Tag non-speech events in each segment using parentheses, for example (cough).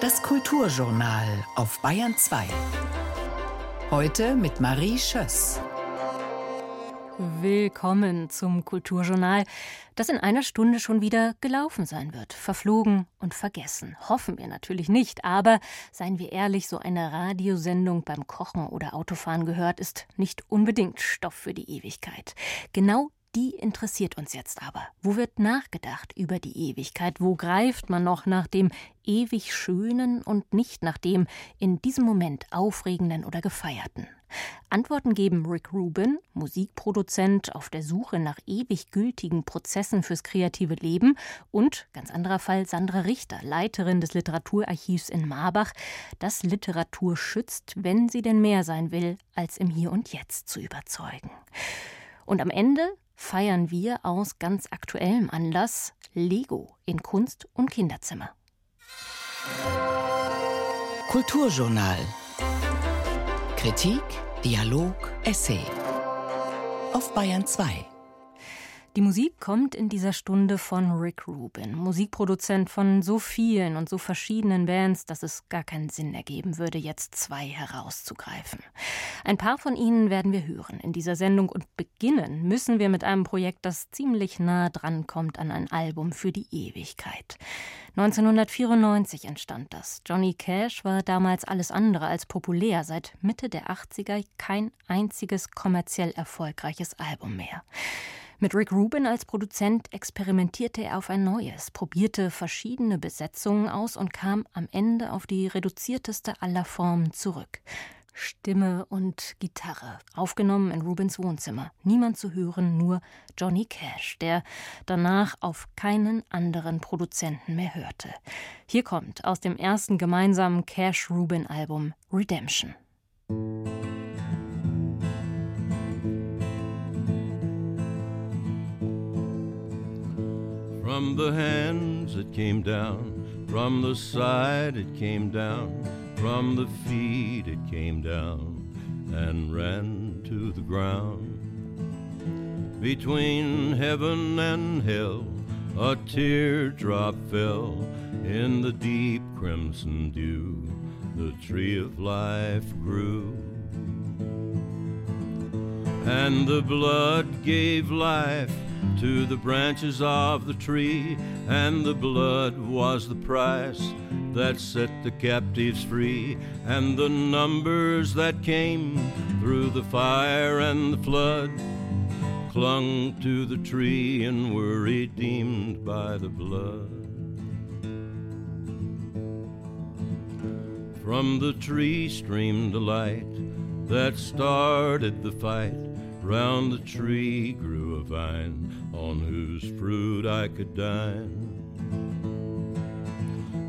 Das Kulturjournal auf Bayern 2. Heute mit Marie Schöss. Willkommen zum Kulturjournal, das in einer Stunde schon wieder gelaufen sein wird. Verflogen und vergessen. Hoffen wir natürlich nicht, aber seien wir ehrlich, so eine Radiosendung beim Kochen oder Autofahren gehört, ist nicht unbedingt Stoff für die Ewigkeit. Genau die interessiert uns jetzt aber. Wo wird nachgedacht über die Ewigkeit? Wo greift man noch nach dem ewig Schönen und nicht nach dem in diesem Moment Aufregenden oder Gefeierten? Antworten geben Rick Rubin, Musikproduzent auf der Suche nach ewig gültigen Prozessen fürs kreative Leben, und ganz anderer Fall Sandra Richter, Leiterin des Literaturarchivs in Marbach, das Literatur schützt, wenn sie denn mehr sein will, als im Hier und Jetzt zu überzeugen. Und am Ende feiern wir aus ganz aktuellem Anlass Lego in Kunst- und Kinderzimmer. Kulturjournal. Kritik, Dialog, Essay. Auf Bayern 2. Die Musik kommt in dieser Stunde von Rick Rubin, Musikproduzent von so vielen und so verschiedenen Bands, dass es gar keinen Sinn ergeben würde, jetzt zwei herauszugreifen. Ein paar von ihnen werden wir hören in dieser Sendung und beginnen müssen wir mit einem Projekt, das ziemlich nah dran kommt an ein Album für die Ewigkeit. 1994 entstand das. Johnny Cash war damals alles andere als populär, seit Mitte der 80er kein einziges kommerziell erfolgreiches Album mehr. Mit Rick Rubin als Produzent experimentierte er auf ein neues, probierte verschiedene Besetzungen aus und kam am Ende auf die reduzierteste aller Formen zurück. Stimme und Gitarre, aufgenommen in Rubins Wohnzimmer. Niemand zu hören, nur Johnny Cash, der danach auf keinen anderen Produzenten mehr hörte. Hier kommt aus dem ersten gemeinsamen Cash-Rubin-Album Redemption. From the hands it came down, from the side it came down, from the feet it came down and ran to the ground. Between heaven and hell, a teardrop fell in the deep crimson dew. The tree of life grew. And the blood gave life to the branches of the tree, and the blood was the price that set the captives free, and the numbers that came through the fire and the flood clung to the tree and were redeemed by the blood. From the tree streamed a light that started the fight. Round the tree grew a vine on whose fruit I could dine.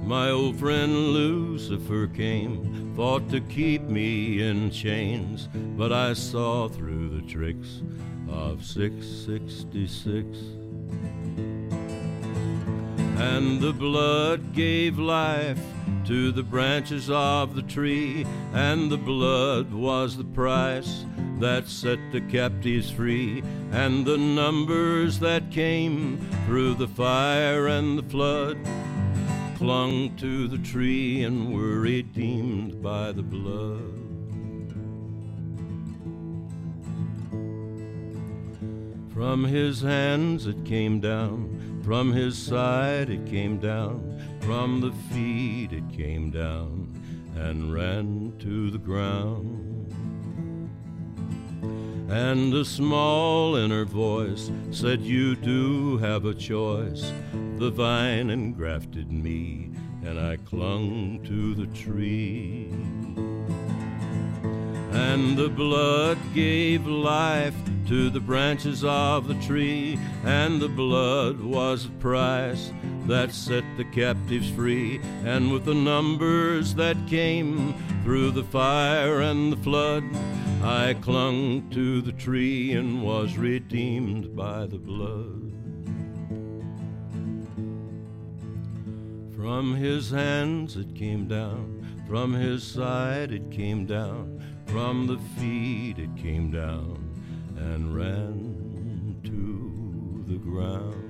My old friend Lucifer came, thought to keep me in chains, but I saw through the tricks of 666. And the blood gave life to the branches of the tree, and the blood was the price that set the captives free, and the numbers that came through the fire and the flood clung to the tree and were redeemed by the blood. From his hands it came down, from his side it came down, from the feet it came down and ran to the ground. And a small inner voice said, You do have a choice. The vine engrafted me, and I clung to the tree. And the blood gave life to the branches of the tree, and the blood was the price that set the captives free. And with the numbers that came through the fire and the flood, I clung to the tree and was redeemed by the blood. From his hands it came down, from his side it came down, from the feet it came down and ran to the ground.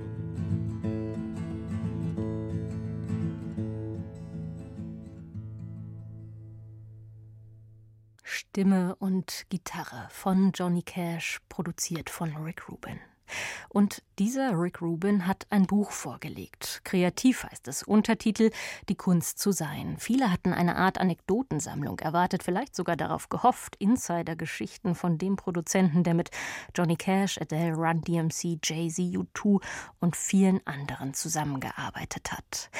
Stimme und Gitarre von Johnny Cash, produziert von Rick Rubin. Und dieser Rick Rubin hat ein Buch vorgelegt. Kreativ heißt es. Untertitel Die Kunst zu sein. Viele hatten eine Art Anekdotensammlung erwartet, vielleicht sogar darauf gehofft, Insider-Geschichten von dem Produzenten, der mit Johnny Cash, Adele, Run DMC, Jay-Z, U2 und vielen anderen zusammengearbeitet hat.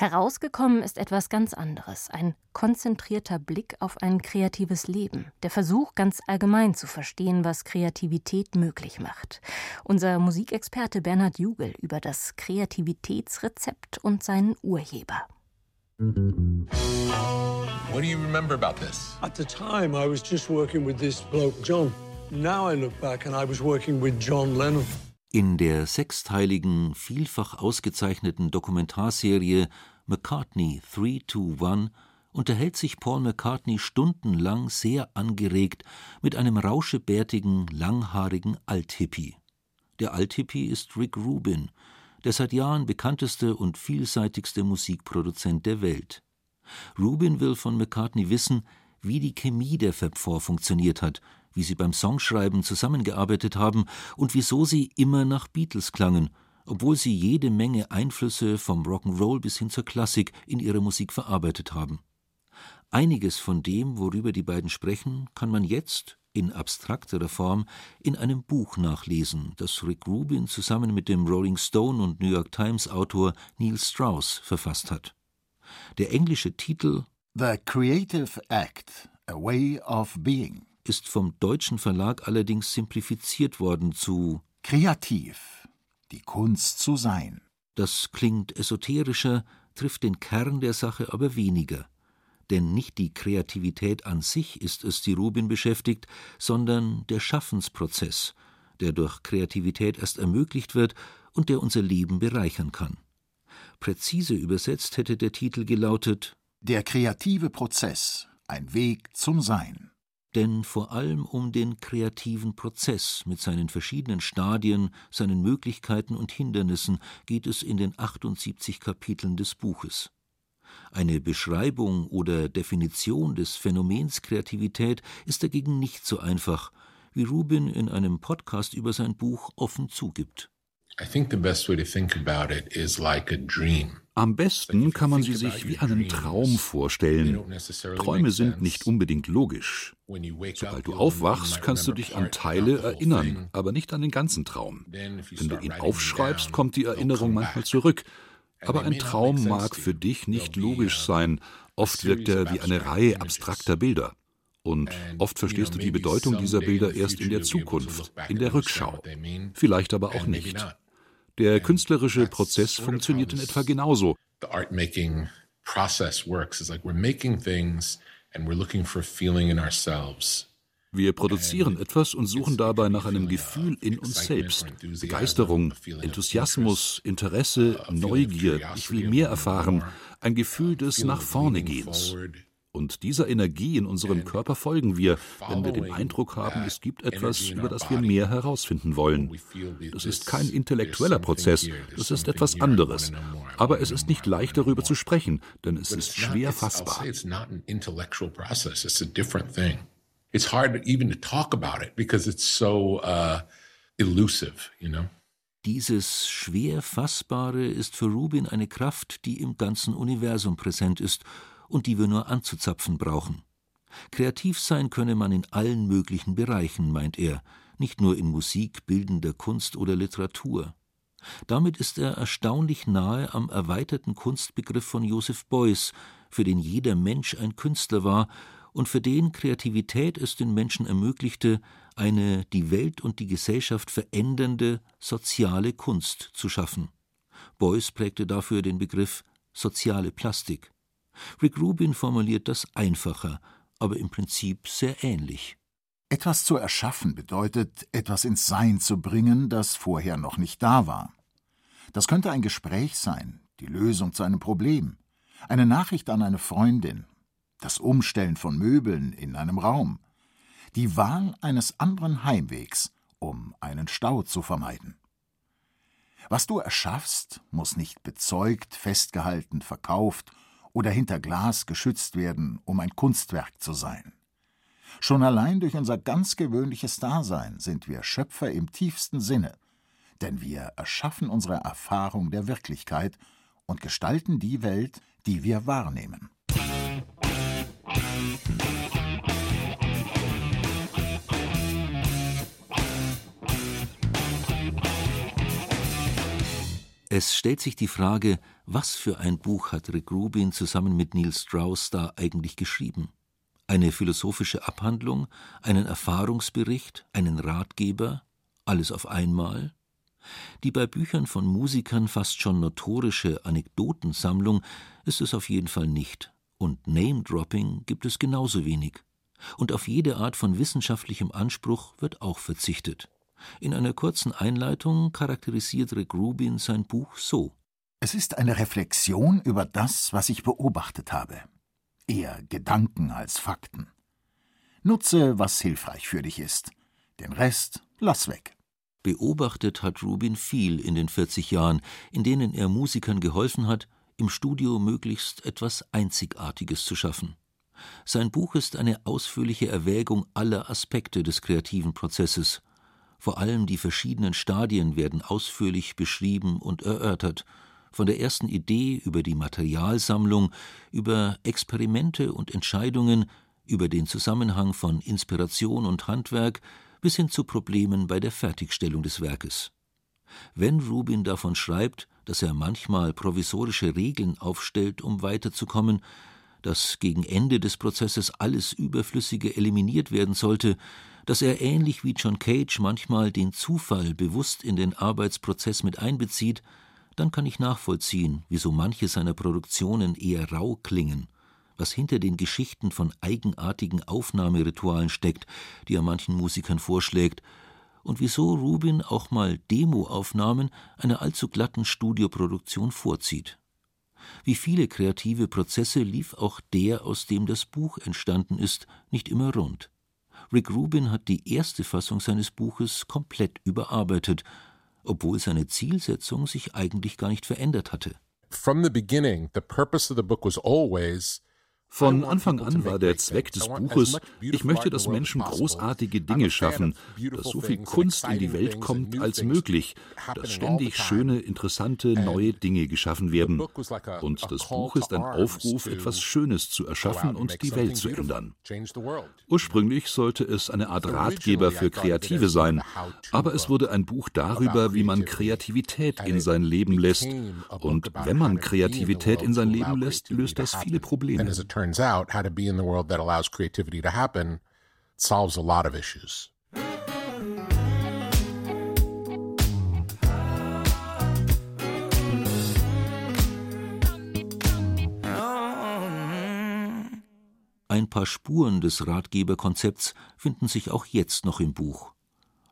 Herausgekommen ist etwas ganz anderes, ein konzentrierter Blick auf ein kreatives Leben, der Versuch, ganz allgemein zu verstehen, was Kreativität möglich macht. Unser Musikexperte Bernhard Jugel über das Kreativitätsrezept und seinen Urheber. What do you remember about this? At the time, I was just working with this bloke, John. Now I look back and I was working with John Lennon. In der sechsteiligen, vielfach ausgezeichneten Dokumentarserie McCartney 321 unterhält sich Paul McCartney stundenlang sehr angeregt mit einem rauschebärtigen, langhaarigen Althippie. Der Althippie ist Rick Rubin, der seit Jahren bekannteste und vielseitigste Musikproduzent der Welt. Rubin will von McCartney wissen, wie die Chemie der Fab Four funktioniert hat, wie sie beim Songschreiben zusammengearbeitet haben und wieso sie immer nach Beatles klangen, obwohl sie jede Menge Einflüsse vom Rock'n'Roll bis hin zur Klassik in ihrer Musik verarbeitet haben. Einiges von dem, worüber die beiden sprechen, kann man jetzt in abstrakterer Form in einem Buch nachlesen, das Rick Rubin zusammen mit dem Rolling Stone und New York Times Autor Neil Strauss verfasst hat. Der englische Titel The Creative Act, A Way of Being ist vom deutschen Verlag allerdings simplifiziert worden zu Kreativ, die Kunst zu sein. Das klingt esoterischer, trifft den Kern der Sache aber weniger. Denn nicht die Kreativität an sich ist es, die Rubin beschäftigt, sondern der Schaffensprozess, der durch Kreativität erst ermöglicht wird und der unser Leben bereichern kann. Präzise übersetzt hätte der Titel gelautet Der kreative Prozess, ein Weg zum Sein denn vor allem um den kreativen Prozess mit seinen verschiedenen Stadien, seinen Möglichkeiten und Hindernissen geht es in den 78 Kapiteln des Buches. Eine Beschreibung oder Definition des Phänomens Kreativität ist dagegen nicht so einfach, wie Rubin in einem Podcast über sein Buch offen zugibt. I think the best way to think about it is like a dream. Am besten kann man sie sich wie einen Traum vorstellen. Träume sind nicht unbedingt logisch. Sobald du aufwachst, kannst du dich an Teile erinnern, aber nicht an den ganzen Traum. Wenn du ihn aufschreibst, kommt die Erinnerung manchmal zurück. Aber ein Traum mag für dich nicht logisch sein. Oft wirkt er wie eine Reihe abstrakter Bilder. Und oft verstehst du die Bedeutung dieser Bilder erst in der Zukunft, in der Rückschau. Vielleicht aber auch nicht. Der künstlerische Prozess funktioniert in etwa genauso. Wir produzieren etwas und suchen dabei nach einem Gefühl in uns selbst. Begeisterung, Enthusiasmus, Interesse, Neugier, ich will mehr erfahren, ein Gefühl des Nach vorne Gehens. Und dieser Energie in unserem Körper folgen wir, wenn wir den Eindruck haben, es gibt etwas, über das wir mehr herausfinden wollen. Das ist kein intellektueller Prozess, das ist etwas anderes. Aber es ist nicht leicht darüber zu sprechen, denn es ist schwer fassbar. It's hard even to talk about it because it's so uh, elusive, you know. Dieses schwer Fassbare ist für Rubin eine Kraft, die im ganzen Universum präsent ist und die wir nur anzuzapfen brauchen. Kreativ sein könne man in allen möglichen Bereichen, meint er, nicht nur in Musik, bildender Kunst oder Literatur. Damit ist er erstaunlich nahe am erweiterten Kunstbegriff von Joseph Beuys, für den jeder Mensch ein Künstler war und für den Kreativität es den Menschen ermöglichte, eine die Welt und die Gesellschaft verändernde soziale Kunst zu schaffen. Beuys prägte dafür den Begriff soziale Plastik. Rick Rubin formuliert das einfacher, aber im Prinzip sehr ähnlich. Etwas zu erschaffen bedeutet, etwas ins Sein zu bringen, das vorher noch nicht da war. Das könnte ein Gespräch sein, die Lösung zu einem Problem, eine Nachricht an eine Freundin, das Umstellen von Möbeln in einem Raum, die Wahl eines anderen Heimwegs, um einen Stau zu vermeiden. Was du erschaffst, muss nicht bezeugt, festgehalten, verkauft oder hinter Glas geschützt werden, um ein Kunstwerk zu sein. Schon allein durch unser ganz gewöhnliches Dasein sind wir Schöpfer im tiefsten Sinne, denn wir erschaffen unsere Erfahrung der Wirklichkeit und gestalten die Welt, die wir wahrnehmen. Es stellt sich die Frage, was für ein Buch hat Rick Rubin zusammen mit Neil Strauss da eigentlich geschrieben? Eine philosophische Abhandlung, einen Erfahrungsbericht, einen Ratgeber, alles auf einmal? Die bei Büchern von Musikern fast schon notorische Anekdotensammlung ist es auf jeden Fall nicht, und Name-Dropping gibt es genauso wenig. Und auf jede Art von wissenschaftlichem Anspruch wird auch verzichtet. In einer kurzen Einleitung charakterisiert Rick Rubin sein Buch so: Es ist eine Reflexion über das, was ich beobachtet habe. Eher Gedanken als Fakten. Nutze, was hilfreich für dich ist. Den Rest lass weg. Beobachtet hat Rubin viel in den 40 Jahren, in denen er Musikern geholfen hat, im Studio möglichst etwas Einzigartiges zu schaffen. Sein Buch ist eine ausführliche Erwägung aller Aspekte des kreativen Prozesses vor allem die verschiedenen Stadien werden ausführlich beschrieben und erörtert, von der ersten Idee über die Materialsammlung, über Experimente und Entscheidungen, über den Zusammenhang von Inspiration und Handwerk bis hin zu Problemen bei der Fertigstellung des Werkes. Wenn Rubin davon schreibt, dass er manchmal provisorische Regeln aufstellt, um weiterzukommen, dass gegen Ende des Prozesses alles Überflüssige eliminiert werden sollte, dass er ähnlich wie John Cage manchmal den Zufall bewusst in den Arbeitsprozess mit einbezieht, dann kann ich nachvollziehen, wieso manche seiner Produktionen eher rau klingen, was hinter den Geschichten von eigenartigen Aufnahmeritualen steckt, die er manchen Musikern vorschlägt, und wieso Rubin auch mal Demoaufnahmen einer allzu glatten Studioproduktion vorzieht. Wie viele kreative Prozesse lief auch der, aus dem das Buch entstanden ist, nicht immer rund. Rick Rubin hat die erste Fassung seines Buches komplett überarbeitet, obwohl seine Zielsetzung sich eigentlich gar nicht verändert hatte. From the beginning, the purpose of the book was always von Anfang an war der Zweck des Buches, ich möchte, dass Menschen großartige Dinge schaffen, dass so viel Kunst in die Welt kommt als möglich, dass ständig schöne, interessante, neue Dinge geschaffen werden. Und das Buch ist ein Aufruf, etwas Schönes zu erschaffen und die Welt zu ändern. Ursprünglich sollte es eine Art Ratgeber für Kreative sein, aber es wurde ein Buch darüber, wie man Kreativität in sein Leben lässt. Und wenn man Kreativität in sein Leben lässt, löst das viele Probleme turns out, how to be in the world that allows creativity to happen solves a lot of issues. Ein paar Spuren des Ratgeberkonzepts finden sich auch jetzt noch im Buch.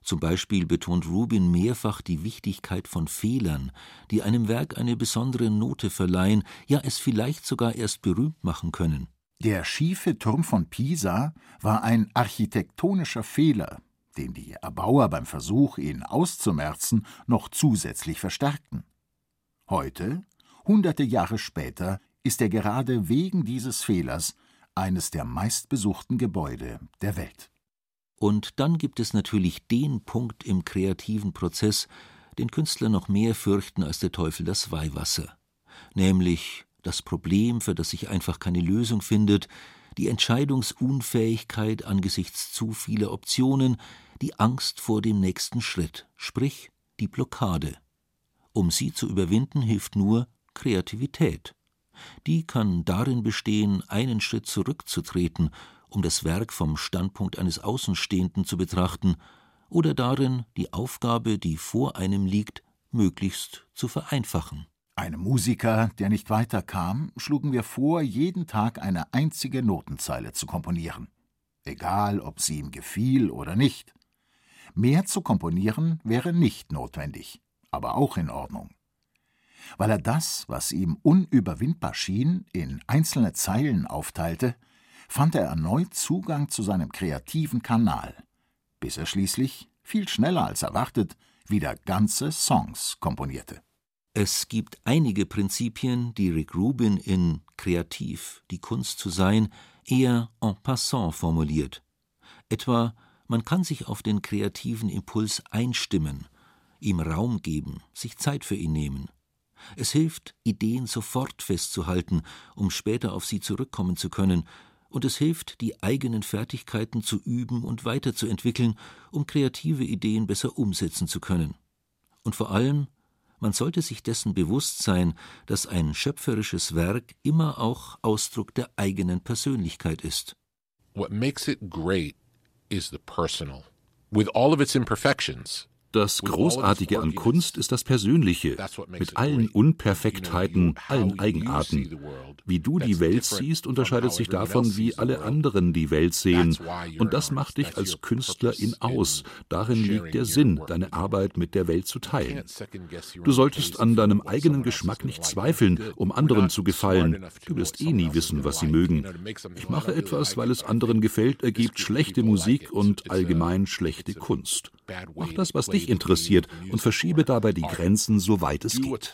Zum Beispiel betont Rubin mehrfach die Wichtigkeit von Fehlern, die einem Werk eine besondere Note verleihen, ja es vielleicht sogar erst berühmt machen können. Der schiefe Turm von Pisa war ein architektonischer Fehler, den die Erbauer beim Versuch, ihn auszumerzen, noch zusätzlich verstärkten. Heute, hunderte Jahre später, ist er gerade wegen dieses Fehlers eines der meistbesuchten Gebäude der Welt. Und dann gibt es natürlich den Punkt im kreativen Prozess, den Künstler noch mehr fürchten als der Teufel das Weihwasser, nämlich das Problem, für das sich einfach keine Lösung findet, die Entscheidungsunfähigkeit angesichts zu vieler Optionen, die Angst vor dem nächsten Schritt, sprich die Blockade. Um sie zu überwinden, hilft nur Kreativität. Die kann darin bestehen, einen Schritt zurückzutreten um das Werk vom Standpunkt eines Außenstehenden zu betrachten, oder darin, die Aufgabe, die vor einem liegt, möglichst zu vereinfachen. Einem Musiker, der nicht weiterkam, schlugen wir vor, jeden Tag eine einzige Notenzeile zu komponieren. Egal, ob sie ihm gefiel oder nicht. Mehr zu komponieren wäre nicht notwendig, aber auch in Ordnung. Weil er das, was ihm unüberwindbar schien, in einzelne Zeilen aufteilte, fand er erneut Zugang zu seinem kreativen Kanal, bis er schließlich, viel schneller als erwartet, wieder ganze Songs komponierte. Es gibt einige Prinzipien, die Rick Rubin in Kreativ, die Kunst zu sein, eher en passant formuliert. Etwa, man kann sich auf den kreativen Impuls einstimmen, ihm Raum geben, sich Zeit für ihn nehmen. Es hilft, Ideen sofort festzuhalten, um später auf sie zurückkommen zu können, und es hilft, die eigenen Fertigkeiten zu üben und weiterzuentwickeln, um kreative Ideen besser umsetzen zu können. Und vor allem, man sollte sich dessen bewusst sein, dass ein schöpferisches Werk immer auch Ausdruck der eigenen Persönlichkeit ist. What makes it great is the personal, with all of its imperfections. Das Großartige an Kunst ist das Persönliche, mit allen Unperfektheiten, allen Eigenarten. Wie du die Welt siehst, unterscheidet sich davon, wie alle anderen die Welt sehen. Und das macht dich als Künstlerin aus. Darin liegt der Sinn, deine Arbeit mit der Welt zu teilen. Du solltest an deinem eigenen Geschmack nicht zweifeln, um anderen zu gefallen. Du wirst eh nie wissen, was sie mögen. Ich mache etwas, weil es anderen gefällt, ergibt schlechte Musik und allgemein schlechte Kunst. Mach das, was dich interessiert und verschiebe dabei die Grenzen, soweit es geht.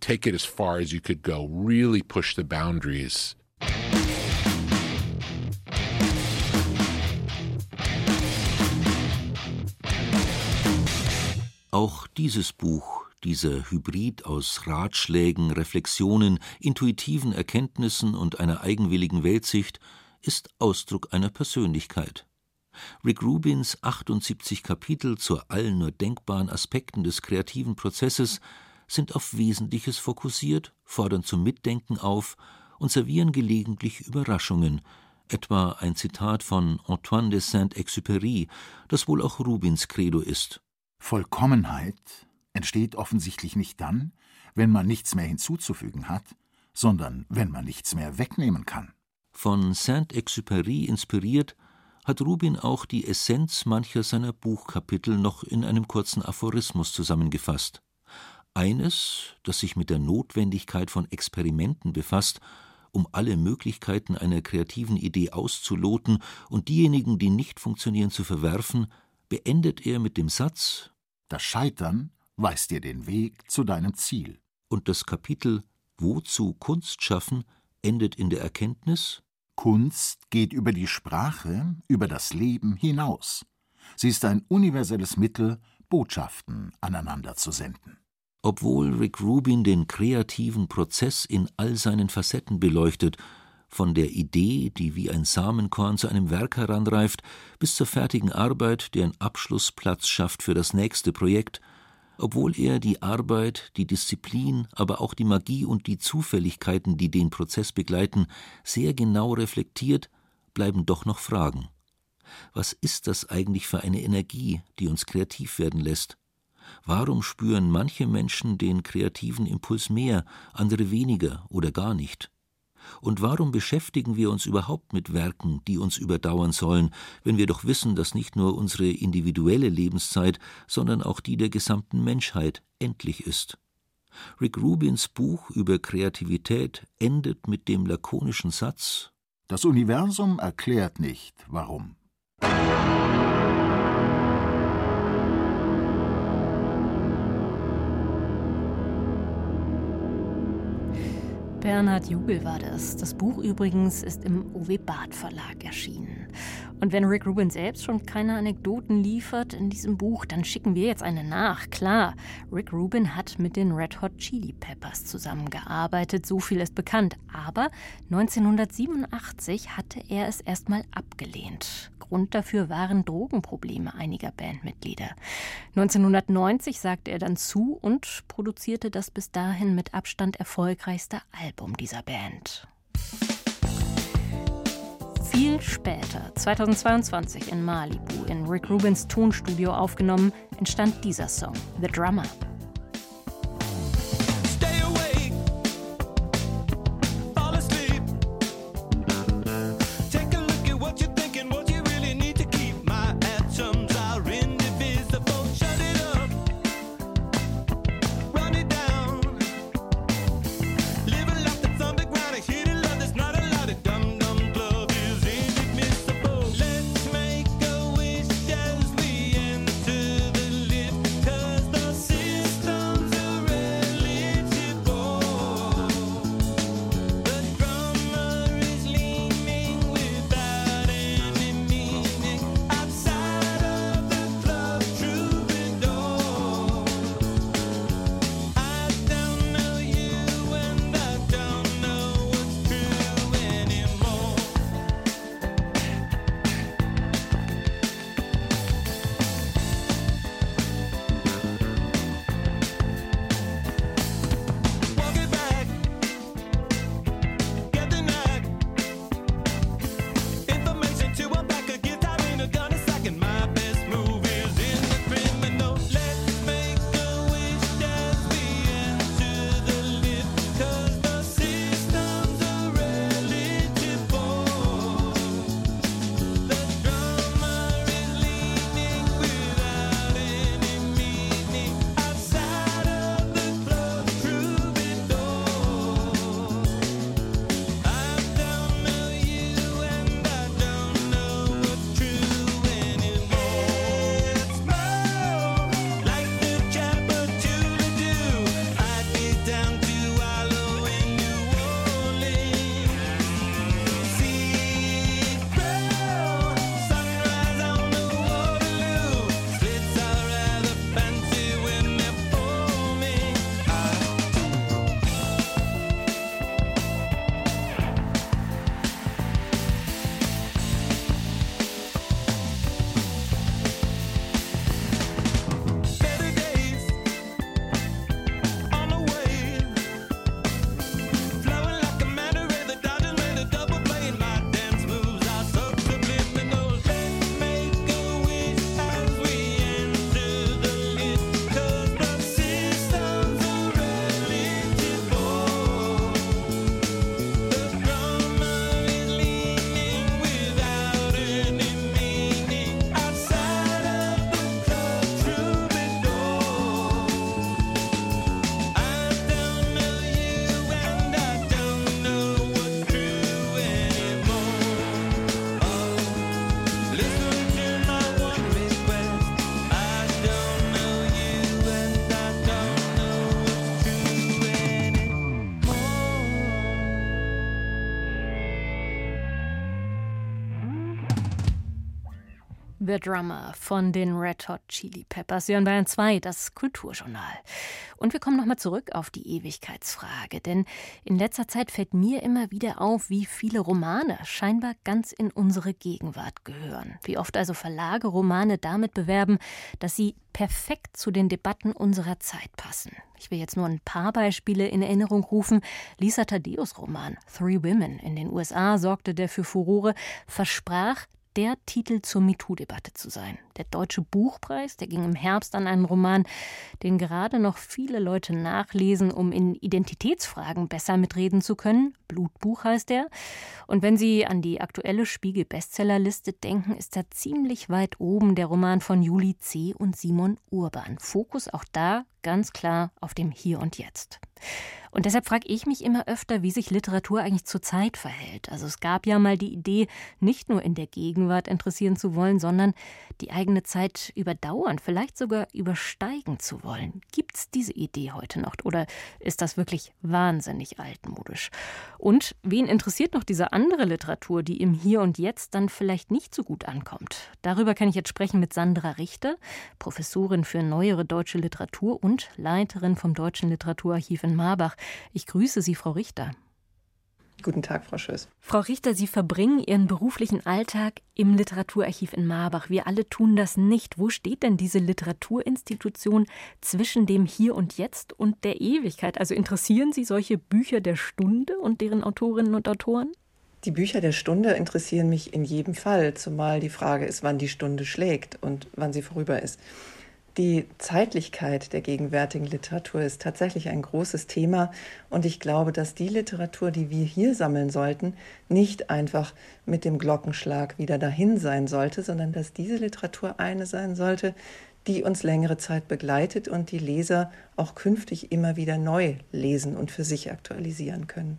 Take it as far as you could go. Really push the boundaries. Auch dieses Buch, dieser Hybrid aus Ratschlägen, Reflexionen, intuitiven Erkenntnissen und einer eigenwilligen Weltsicht, ist Ausdruck einer Persönlichkeit. Rick Rubins 78 Kapitel zu allen nur denkbaren Aspekten des kreativen Prozesses sind auf Wesentliches fokussiert, fordern zum Mitdenken auf und servieren gelegentlich Überraschungen, etwa ein Zitat von Antoine de Saint-Exupéry, das wohl auch Rubins Credo ist. Vollkommenheit entsteht offensichtlich nicht dann, wenn man nichts mehr hinzuzufügen hat, sondern wenn man nichts mehr wegnehmen kann. Von Saint-Exupéry inspiriert hat Rubin auch die Essenz mancher seiner Buchkapitel noch in einem kurzen Aphorismus zusammengefasst. Eines, das sich mit der Notwendigkeit von Experimenten befasst, um alle Möglichkeiten einer kreativen Idee auszuloten und diejenigen, die nicht funktionieren, zu verwerfen, beendet er mit dem Satz Das Scheitern weist dir den Weg zu deinem Ziel. Und das Kapitel Wozu Kunst schaffen endet in der Erkenntnis Kunst geht über die Sprache, über das Leben hinaus. Sie ist ein universelles Mittel, Botschaften aneinander zu senden. Obwohl Rick Rubin den kreativen Prozess in all seinen Facetten beleuchtet, von der Idee, die wie ein Samenkorn zu einem Werk heranreift, bis zur fertigen Arbeit, deren Abschlussplatz schafft für das nächste Projekt, obwohl er die Arbeit, die Disziplin, aber auch die Magie und die Zufälligkeiten, die den Prozess begleiten, sehr genau reflektiert, bleiben doch noch Fragen. Was ist das eigentlich für eine Energie, die uns kreativ werden lässt? Warum spüren manche Menschen den kreativen Impuls mehr, andere weniger oder gar nicht? Und warum beschäftigen wir uns überhaupt mit Werken, die uns überdauern sollen, wenn wir doch wissen, dass nicht nur unsere individuelle Lebenszeit, sondern auch die der gesamten Menschheit endlich ist? Rick Rubins Buch über Kreativität endet mit dem lakonischen Satz Das Universum erklärt nicht, warum. Bernhard Jubel war das. Das Buch übrigens ist im OW Barth Verlag erschienen. Und wenn Rick Rubin selbst schon keine Anekdoten liefert in diesem Buch, dann schicken wir jetzt eine nach. Klar, Rick Rubin hat mit den Red Hot Chili Peppers zusammengearbeitet, so viel ist bekannt. Aber 1987 hatte er es erstmal abgelehnt. Grund dafür waren Drogenprobleme einiger Bandmitglieder. 1990 sagte er dann zu und produzierte das bis dahin mit Abstand erfolgreichste Album dieser Band. Viel später, 2022 in Malibu, in Rick Rubins Tonstudio aufgenommen, entstand dieser Song, The Drummer. The Drummer von den Red Hot Chili Peppers. Sie hören Bayern 2, das Kulturjournal. Und wir kommen nochmal zurück auf die Ewigkeitsfrage. Denn in letzter Zeit fällt mir immer wieder auf, wie viele Romane scheinbar ganz in unsere Gegenwart gehören. Wie oft also Verlage Romane damit bewerben, dass sie perfekt zu den Debatten unserer Zeit passen. Ich will jetzt nur ein paar Beispiele in Erinnerung rufen. Lisa Thaddeus Roman Three Women in den USA sorgte der für Furore, versprach, der Titel zur MeToo-Debatte zu sein. Der Deutsche Buchpreis, der ging im Herbst an einen Roman, den gerade noch viele Leute nachlesen, um in Identitätsfragen besser mitreden zu können. Blutbuch heißt er. Und wenn Sie an die aktuelle Spiegel-Bestsellerliste denken, ist er ziemlich weit oben der Roman von Juli C. und Simon Urban. Fokus auch da ganz klar auf dem Hier und Jetzt. Und deshalb frage ich mich immer öfter, wie sich Literatur eigentlich zur Zeit verhält. Also es gab ja mal die Idee, nicht nur in der Gegenwart interessieren zu wollen, sondern die eigene Zeit überdauern, vielleicht sogar übersteigen zu wollen. Gibt es diese Idee heute noch oder ist das wirklich wahnsinnig altmodisch? Und wen interessiert noch diese andere Literatur, die im Hier und Jetzt dann vielleicht nicht so gut ankommt? Darüber kann ich jetzt sprechen mit Sandra Richter, Professorin für neuere deutsche Literatur und Leiterin vom Deutschen Literaturarchiv in Marbach. Ich grüße Sie, Frau Richter. Guten Tag, Frau Schöss. Frau Richter, Sie verbringen Ihren beruflichen Alltag im Literaturarchiv in Marbach. Wir alle tun das nicht. Wo steht denn diese Literaturinstitution zwischen dem Hier und Jetzt und der Ewigkeit? Also interessieren Sie solche Bücher der Stunde und deren Autorinnen und Autoren? Die Bücher der Stunde interessieren mich in jedem Fall, zumal die Frage ist, wann die Stunde schlägt und wann sie vorüber ist. Die Zeitlichkeit der gegenwärtigen Literatur ist tatsächlich ein großes Thema und ich glaube, dass die Literatur, die wir hier sammeln sollten, nicht einfach mit dem Glockenschlag wieder dahin sein sollte, sondern dass diese Literatur eine sein sollte, die uns längere Zeit begleitet und die Leser auch künftig immer wieder neu lesen und für sich aktualisieren können.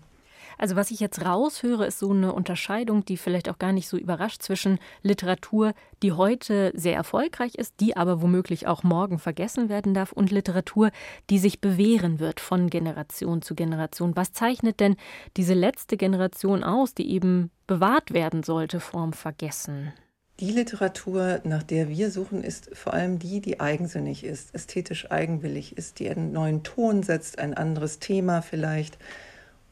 Also was ich jetzt raushöre, ist so eine Unterscheidung, die vielleicht auch gar nicht so überrascht zwischen Literatur, die heute sehr erfolgreich ist, die aber womöglich auch morgen vergessen werden darf, und Literatur, die sich bewähren wird von Generation zu Generation. Was zeichnet denn diese letzte Generation aus, die eben bewahrt werden sollte vorm Vergessen? Die Literatur, nach der wir suchen, ist vor allem die, die eigensinnig ist, ästhetisch eigenwillig ist, die einen neuen Ton setzt, ein anderes Thema vielleicht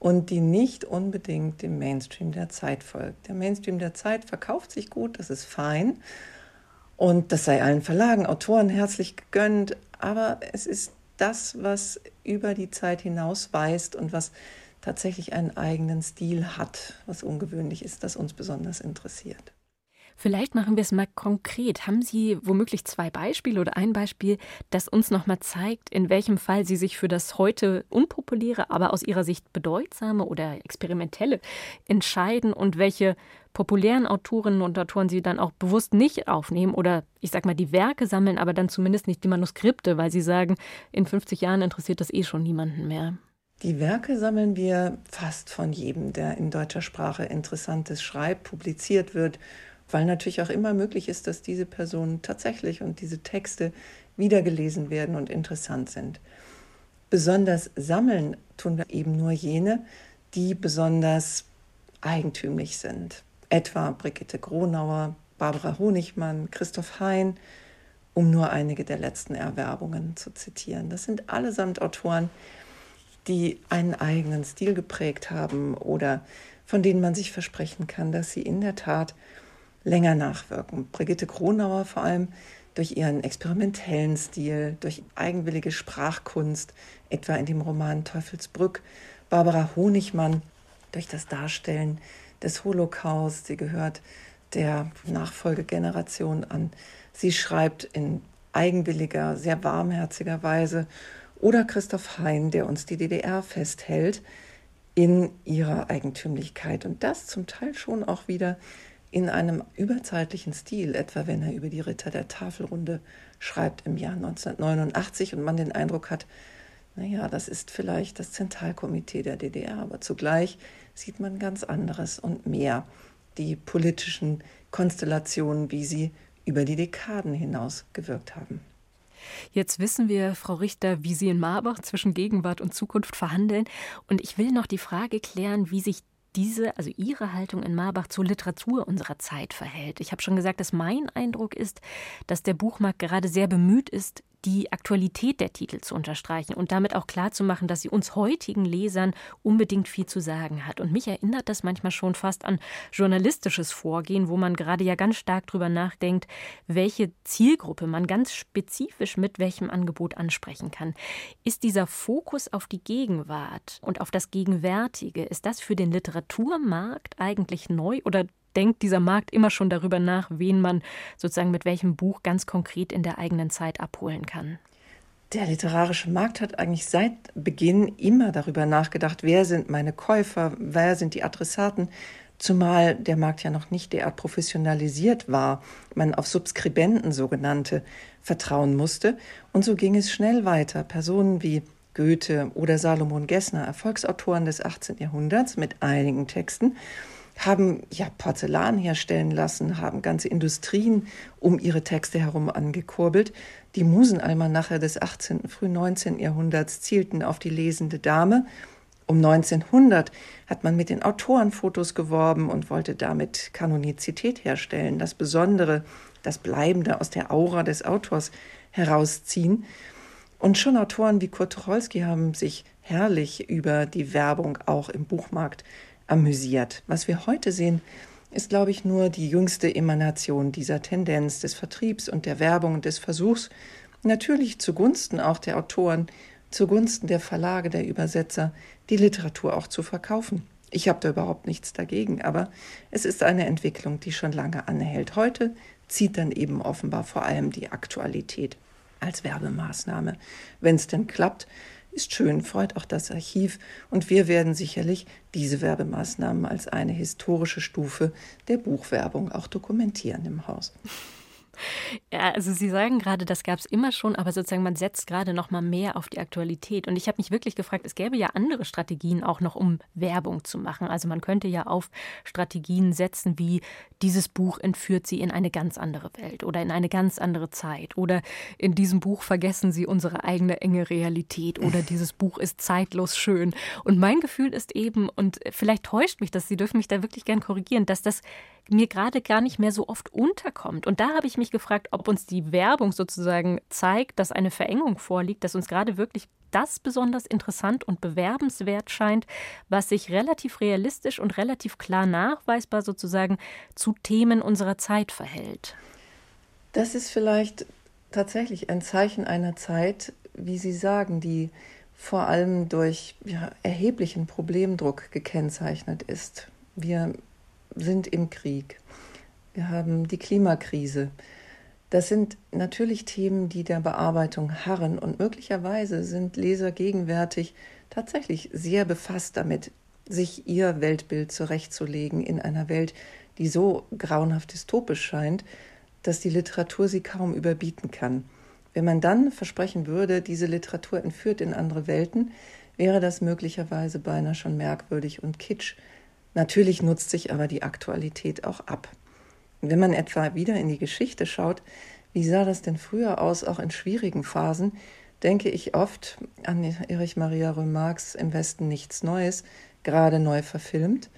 und die nicht unbedingt dem Mainstream der Zeit folgt. Der Mainstream der Zeit verkauft sich gut, das ist fein und das sei allen Verlagen, Autoren herzlich gegönnt, aber es ist das, was über die Zeit hinaus weist und was tatsächlich einen eigenen Stil hat, was ungewöhnlich ist, das uns besonders interessiert. Vielleicht machen wir es mal konkret. Haben Sie womöglich zwei Beispiele oder ein Beispiel, das uns noch mal zeigt, in welchem Fall Sie sich für das heute unpopuläre, aber aus Ihrer Sicht bedeutsame oder experimentelle entscheiden und welche populären Autorinnen und Autoren Sie dann auch bewusst nicht aufnehmen oder ich sag mal die Werke sammeln, aber dann zumindest nicht die Manuskripte, weil Sie sagen, in 50 Jahren interessiert das eh schon niemanden mehr. Die Werke sammeln wir fast von jedem, der in deutscher Sprache Interessantes schreibt, publiziert wird weil natürlich auch immer möglich ist, dass diese Personen tatsächlich und diese Texte wiedergelesen werden und interessant sind. Besonders sammeln tun wir eben nur jene, die besonders eigentümlich sind. Etwa Brigitte Gronauer, Barbara Honigmann, Christoph Hein, um nur einige der letzten Erwerbungen zu zitieren. Das sind allesamt Autoren, die einen eigenen Stil geprägt haben oder von denen man sich versprechen kann, dass sie in der Tat länger nachwirken. Brigitte Kronauer vor allem durch ihren experimentellen Stil, durch eigenwillige Sprachkunst, etwa in dem Roman Teufelsbrück, Barbara Honigmann durch das Darstellen des Holocaust. Sie gehört der Nachfolgegeneration an. Sie schreibt in eigenwilliger, sehr warmherziger Weise. Oder Christoph Hein, der uns die DDR festhält in ihrer Eigentümlichkeit. Und das zum Teil schon auch wieder in einem überzeitlichen Stil, etwa wenn er über die Ritter der Tafelrunde schreibt im Jahr 1989 und man den Eindruck hat, naja, das ist vielleicht das Zentralkomitee der DDR, aber zugleich sieht man ganz anderes und mehr die politischen Konstellationen, wie sie über die Dekaden hinaus gewirkt haben. Jetzt wissen wir, Frau Richter, wie Sie in Marbach zwischen Gegenwart und Zukunft verhandeln. Und ich will noch die Frage klären, wie sich diese, also Ihre Haltung in Marbach zur Literatur unserer Zeit verhält. Ich habe schon gesagt, dass mein Eindruck ist, dass der Buchmarkt gerade sehr bemüht ist, die Aktualität der Titel zu unterstreichen und damit auch klarzumachen, dass sie uns heutigen Lesern unbedingt viel zu sagen hat. Und mich erinnert das manchmal schon fast an journalistisches Vorgehen, wo man gerade ja ganz stark drüber nachdenkt, welche Zielgruppe man ganz spezifisch mit welchem Angebot ansprechen kann. Ist dieser Fokus auf die Gegenwart und auf das Gegenwärtige, ist das für den Literaturmarkt eigentlich neu oder denkt dieser Markt immer schon darüber nach, wen man sozusagen mit welchem Buch ganz konkret in der eigenen Zeit abholen kann. Der literarische Markt hat eigentlich seit Beginn immer darüber nachgedacht, wer sind meine Käufer, wer sind die Adressaten, zumal der Markt ja noch nicht derart professionalisiert war, man auf Subskribenten sogenannte vertrauen musste. Und so ging es schnell weiter. Personen wie Goethe oder Salomon Gessner, Erfolgsautoren des 18. Jahrhunderts mit einigen Texten, haben ja Porzellan herstellen lassen, haben ganze Industrien um ihre Texte herum angekurbelt. Die Musenalmanache des 18., frühen 19. Jahrhunderts zielten auf die lesende Dame. Um 1900 hat man mit den Autorenfotos geworben und wollte damit Kanonizität herstellen, das Besondere, das Bleibende aus der Aura des Autors herausziehen. Und schon Autoren wie Kurt Tucholsky haben sich herrlich über die Werbung auch im Buchmarkt amüsiert. Was wir heute sehen, ist, glaube ich, nur die jüngste Emanation dieser Tendenz des Vertriebs und der Werbung und des Versuchs, natürlich zugunsten auch der Autoren, zugunsten der Verlage, der Übersetzer, die Literatur auch zu verkaufen. Ich habe da überhaupt nichts dagegen, aber es ist eine Entwicklung, die schon lange anhält. Heute zieht dann eben offenbar vor allem die Aktualität als Werbemaßnahme. Wenn es denn klappt, ist schön, freut auch das Archiv und wir werden sicherlich diese Werbemaßnahmen als eine historische Stufe der Buchwerbung auch dokumentieren im Haus. Ja, also Sie sagen gerade, das gab es immer schon, aber sozusagen man setzt gerade noch mal mehr auf die Aktualität. Und ich habe mich wirklich gefragt, es gäbe ja andere Strategien auch noch, um Werbung zu machen. Also man könnte ja auf Strategien setzen, wie dieses Buch entführt Sie in eine ganz andere Welt oder in eine ganz andere Zeit oder in diesem Buch vergessen Sie unsere eigene enge Realität oder (laughs) dieses Buch ist zeitlos schön. Und mein Gefühl ist eben, und vielleicht täuscht mich das, Sie dürfen mich da wirklich gern korrigieren, dass das mir gerade gar nicht mehr so oft unterkommt. Und da habe ich mich gefragt, ob uns die Werbung sozusagen zeigt, dass eine Verengung vorliegt, dass uns gerade wirklich das besonders interessant und bewerbenswert scheint, was sich relativ realistisch und relativ klar nachweisbar sozusagen zu Themen unserer Zeit verhält. Das ist vielleicht tatsächlich ein Zeichen einer Zeit, wie Sie sagen, die vor allem durch ja, erheblichen Problemdruck gekennzeichnet ist. Wir sind im Krieg. Wir haben die Klimakrise. Das sind natürlich Themen, die der Bearbeitung harren und möglicherweise sind Leser gegenwärtig tatsächlich sehr befasst damit, sich ihr Weltbild zurechtzulegen in einer Welt, die so grauenhaft dystopisch scheint, dass die Literatur sie kaum überbieten kann. Wenn man dann versprechen würde, diese Literatur entführt in andere Welten, wäre das möglicherweise beinahe schon merkwürdig und kitsch. Natürlich nutzt sich aber die Aktualität auch ab. Wenn man etwa wieder in die Geschichte schaut, wie sah das denn früher aus, auch in schwierigen Phasen, denke ich oft an Erich Maria Remarques Im Westen nichts Neues, gerade neu verfilmt.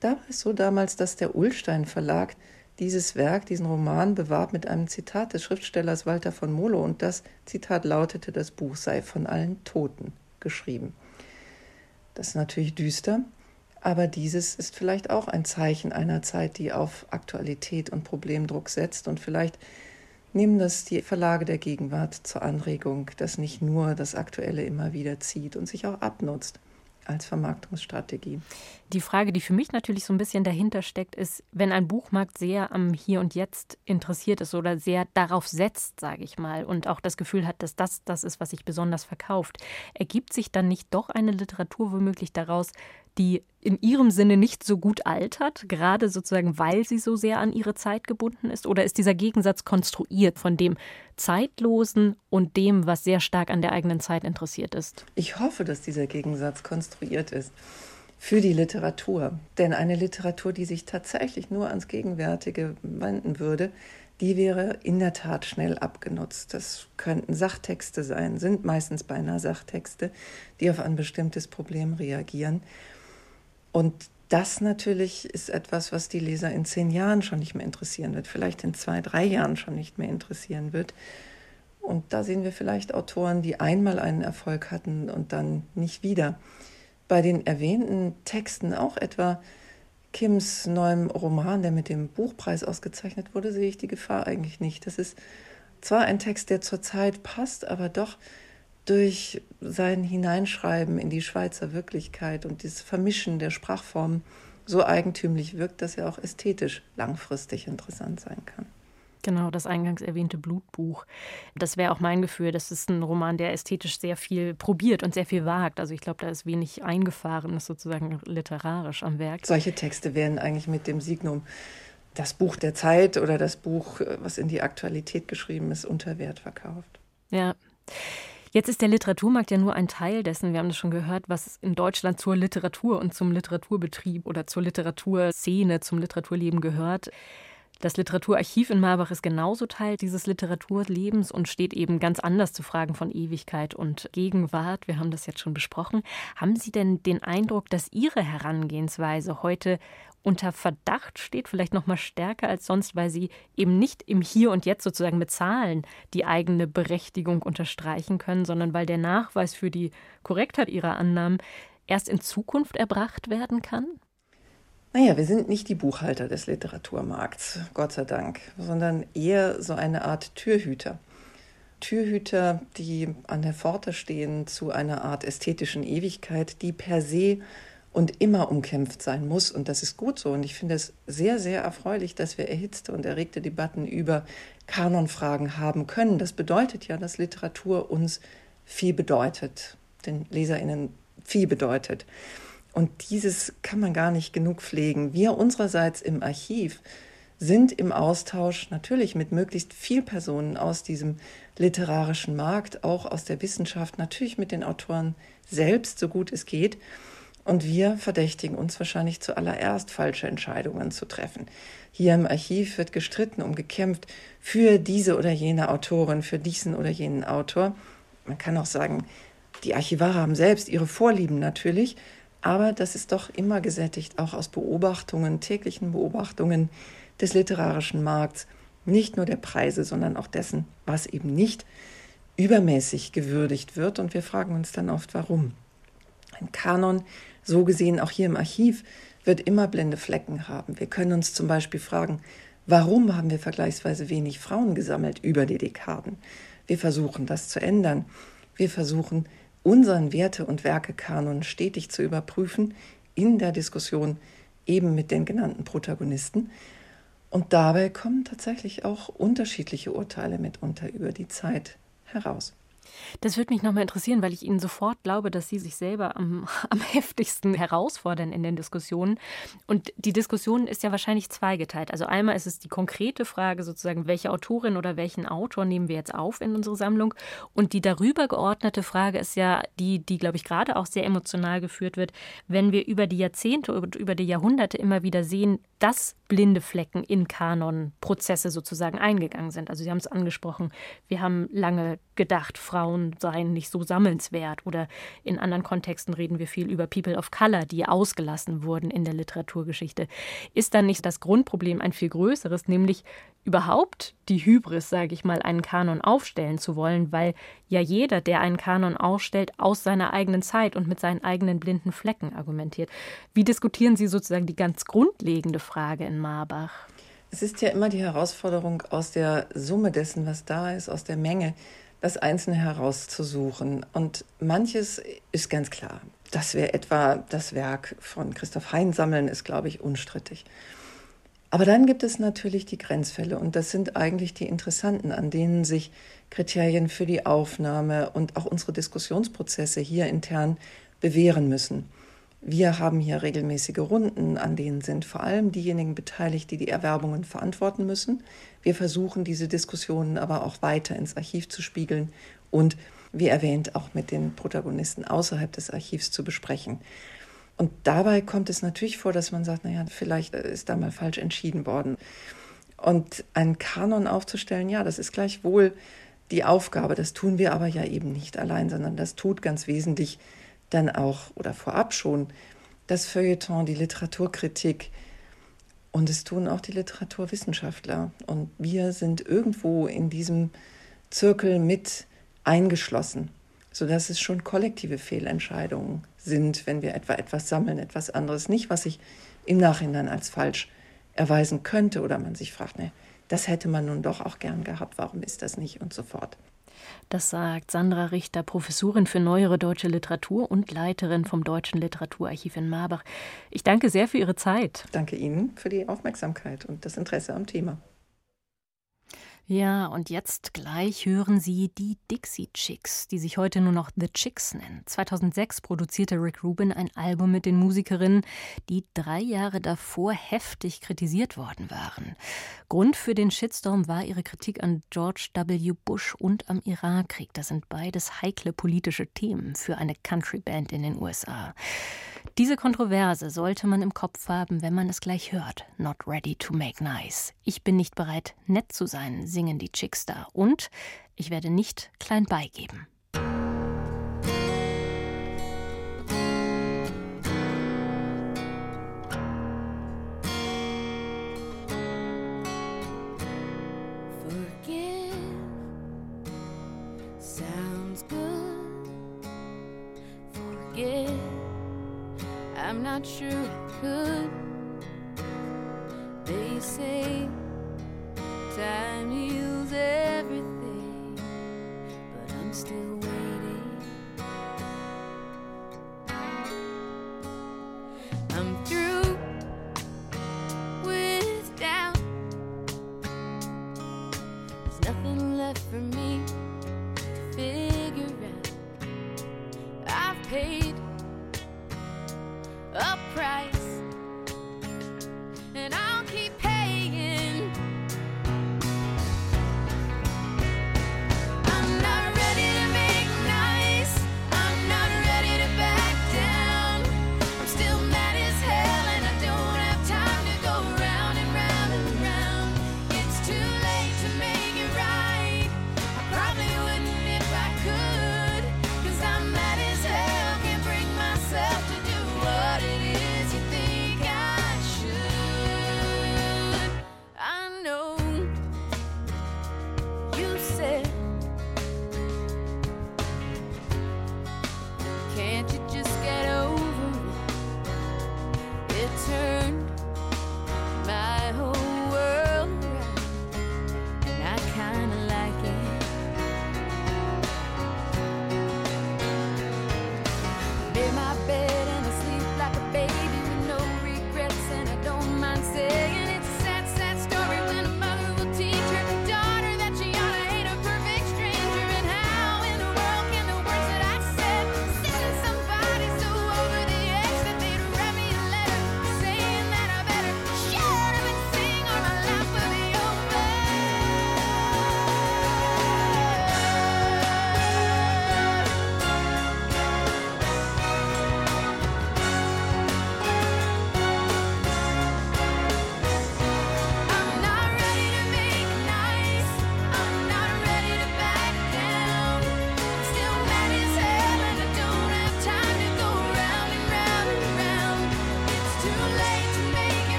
Da war es so damals, dass der Ullstein Verlag dieses Werk, diesen Roman bewarb mit einem Zitat des Schriftstellers Walter von Molo und das Zitat lautete, das Buch sei von allen Toten geschrieben. Das ist natürlich düster, aber dieses ist vielleicht auch ein Zeichen einer Zeit, die auf Aktualität und Problemdruck setzt. Und vielleicht nehmen das die Verlage der Gegenwart zur Anregung, dass nicht nur das Aktuelle immer wieder zieht und sich auch abnutzt als Vermarktungsstrategie. Die Frage, die für mich natürlich so ein bisschen dahinter steckt, ist, wenn ein Buchmarkt sehr am Hier und Jetzt interessiert ist oder sehr darauf setzt, sage ich mal, und auch das Gefühl hat, dass das das ist, was sich besonders verkauft, ergibt sich dann nicht doch eine Literatur womöglich daraus, die in ihrem Sinne nicht so gut altert, gerade sozusagen, weil sie so sehr an ihre Zeit gebunden ist? Oder ist dieser Gegensatz konstruiert von dem Zeitlosen und dem, was sehr stark an der eigenen Zeit interessiert ist? Ich hoffe, dass dieser Gegensatz konstruiert ist für die Literatur. Denn eine Literatur, die sich tatsächlich nur ans Gegenwärtige wenden würde, die wäre in der Tat schnell abgenutzt. Das könnten Sachtexte sein, sind meistens beinahe Sachtexte, die auf ein bestimmtes Problem reagieren. Und das natürlich ist etwas, was die Leser in zehn Jahren schon nicht mehr interessieren wird, vielleicht in zwei, drei Jahren schon nicht mehr interessieren wird. Und da sehen wir vielleicht Autoren, die einmal einen Erfolg hatten und dann nicht wieder. Bei den erwähnten Texten auch etwa Kims neuem Roman, der mit dem Buchpreis ausgezeichnet wurde, sehe ich die Gefahr eigentlich nicht. Das ist zwar ein Text, der zur Zeit passt, aber doch durch sein Hineinschreiben in die Schweizer Wirklichkeit und dieses Vermischen der Sprachformen so eigentümlich wirkt, dass er auch ästhetisch langfristig interessant sein kann. Genau, das eingangs erwähnte Blutbuch. Das wäre auch mein Gefühl. Das ist ein Roman, der ästhetisch sehr viel probiert und sehr viel wagt. Also ich glaube, da ist wenig Eingefahrenes sozusagen literarisch am Werk. Solche Texte werden eigentlich mit dem Signum das Buch der Zeit oder das Buch, was in die Aktualität geschrieben ist, unter Wert verkauft. Ja. Jetzt ist der Literaturmarkt ja nur ein Teil dessen, wir haben das schon gehört, was in Deutschland zur Literatur und zum Literaturbetrieb oder zur Literaturszene, zum Literaturleben gehört. Das Literaturarchiv in Marbach ist genauso Teil dieses Literaturlebens und steht eben ganz anders zu Fragen von Ewigkeit und Gegenwart. Wir haben das jetzt schon besprochen. Haben Sie denn den Eindruck, dass Ihre Herangehensweise heute unter Verdacht steht, vielleicht noch mal stärker als sonst, weil sie eben nicht im Hier und Jetzt sozusagen mit Zahlen die eigene Berechtigung unterstreichen können, sondern weil der Nachweis für die Korrektheit ihrer Annahmen erst in Zukunft erbracht werden kann? Naja, wir sind nicht die Buchhalter des Literaturmarkts, Gott sei Dank, sondern eher so eine Art Türhüter. Türhüter, die an der Pforte stehen zu einer Art ästhetischen Ewigkeit, die per se und immer umkämpft sein muss. Und das ist gut so. Und ich finde es sehr, sehr erfreulich, dass wir erhitzte und erregte Debatten über Kanonfragen haben können. Das bedeutet ja, dass Literatur uns viel bedeutet, den LeserInnen viel bedeutet. Und dieses kann man gar nicht genug pflegen. Wir unsererseits im Archiv sind im Austausch natürlich mit möglichst viel Personen aus diesem literarischen Markt, auch aus der Wissenschaft, natürlich mit den Autoren selbst, so gut es geht. Und wir verdächtigen uns wahrscheinlich zuallererst, falsche Entscheidungen zu treffen. Hier im Archiv wird gestritten und gekämpft für diese oder jene Autorin, für diesen oder jenen Autor. Man kann auch sagen, die Archivare haben selbst ihre Vorlieben natürlich, aber das ist doch immer gesättigt, auch aus Beobachtungen, täglichen Beobachtungen des literarischen Markts, nicht nur der Preise, sondern auch dessen, was eben nicht übermäßig gewürdigt wird. Und wir fragen uns dann oft, warum. Ein Kanon, so gesehen auch hier im Archiv, wird immer blinde Flecken haben. Wir können uns zum Beispiel fragen, warum haben wir vergleichsweise wenig Frauen gesammelt über die Dekaden? Wir versuchen das zu ändern. Wir versuchen unseren Werte- und Werkekanon stetig zu überprüfen in der Diskussion eben mit den genannten Protagonisten. Und dabei kommen tatsächlich auch unterschiedliche Urteile mitunter über die Zeit heraus. Das würde mich nochmal interessieren, weil ich Ihnen sofort glaube, dass Sie sich selber am, (laughs) am heftigsten herausfordern in den Diskussionen. Und die Diskussion ist ja wahrscheinlich zweigeteilt. Also einmal ist es die konkrete Frage sozusagen, welche Autorin oder welchen Autor nehmen wir jetzt auf in unsere Sammlung? Und die darüber geordnete Frage ist ja die, die, glaube ich, gerade auch sehr emotional geführt wird, wenn wir über die Jahrzehnte und über die Jahrhunderte immer wieder sehen, dass blinde Flecken in Kanonprozesse sozusagen eingegangen sind. Also Sie haben es angesprochen, wir haben lange gedacht, Frauen seien nicht so sammelnswert oder in anderen Kontexten reden wir viel über People of Color, die ausgelassen wurden in der Literaturgeschichte. Ist dann nicht das Grundproblem ein viel größeres, nämlich überhaupt die Hybris, sage ich mal, einen Kanon aufstellen zu wollen, weil ja jeder, der einen Kanon aufstellt, aus seiner eigenen Zeit und mit seinen eigenen blinden Flecken argumentiert. Wie diskutieren Sie sozusagen die ganz grundlegende Frage in Marbach? Es ist ja immer die Herausforderung, aus der Summe dessen, was da ist, aus der Menge, das Einzelne herauszusuchen. Und manches ist ganz klar. Dass wir etwa das Werk von Christoph Hein sammeln, ist, glaube ich, unstrittig. Aber dann gibt es natürlich die Grenzfälle und das sind eigentlich die interessanten, an denen sich Kriterien für die Aufnahme und auch unsere Diskussionsprozesse hier intern bewähren müssen. Wir haben hier regelmäßige Runden, an denen sind vor allem diejenigen beteiligt, die die Erwerbungen verantworten müssen. Wir versuchen diese Diskussionen aber auch weiter ins Archiv zu spiegeln und, wie erwähnt, auch mit den Protagonisten außerhalb des Archivs zu besprechen. Und dabei kommt es natürlich vor, dass man sagt, naja, vielleicht ist da mal falsch entschieden worden. Und einen Kanon aufzustellen, ja, das ist gleichwohl die Aufgabe. Das tun wir aber ja eben nicht allein, sondern das tut ganz wesentlich dann auch oder vorab schon das Feuilleton, die Literaturkritik. Und es tun auch die Literaturwissenschaftler. Und wir sind irgendwo in diesem Zirkel mit eingeschlossen, sodass es schon kollektive Fehlentscheidungen sind, wenn wir etwa etwas sammeln, etwas anderes nicht, was sich im Nachhinein als falsch erweisen könnte oder man sich fragt, ne, das hätte man nun doch auch gern gehabt, warum ist das nicht und so fort. Das sagt Sandra Richter, Professorin für neuere deutsche Literatur und Leiterin vom Deutschen Literaturarchiv in Marbach. Ich danke sehr für Ihre Zeit. Danke Ihnen für die Aufmerksamkeit und das Interesse am Thema. Ja, und jetzt gleich hören Sie die Dixie Chicks, die sich heute nur noch The Chicks nennen. 2006 produzierte Rick Rubin ein Album mit den Musikerinnen, die drei Jahre davor heftig kritisiert worden waren. Grund für den Shitstorm war ihre Kritik an George W. Bush und am Irakkrieg. Das sind beides heikle politische Themen für eine Countryband in den USA. Diese Kontroverse sollte man im Kopf haben, wenn man es gleich hört. Not ready to make nice. Ich bin nicht bereit, nett zu sein, singen die Chicks da. Und ich werde nicht klein beigeben.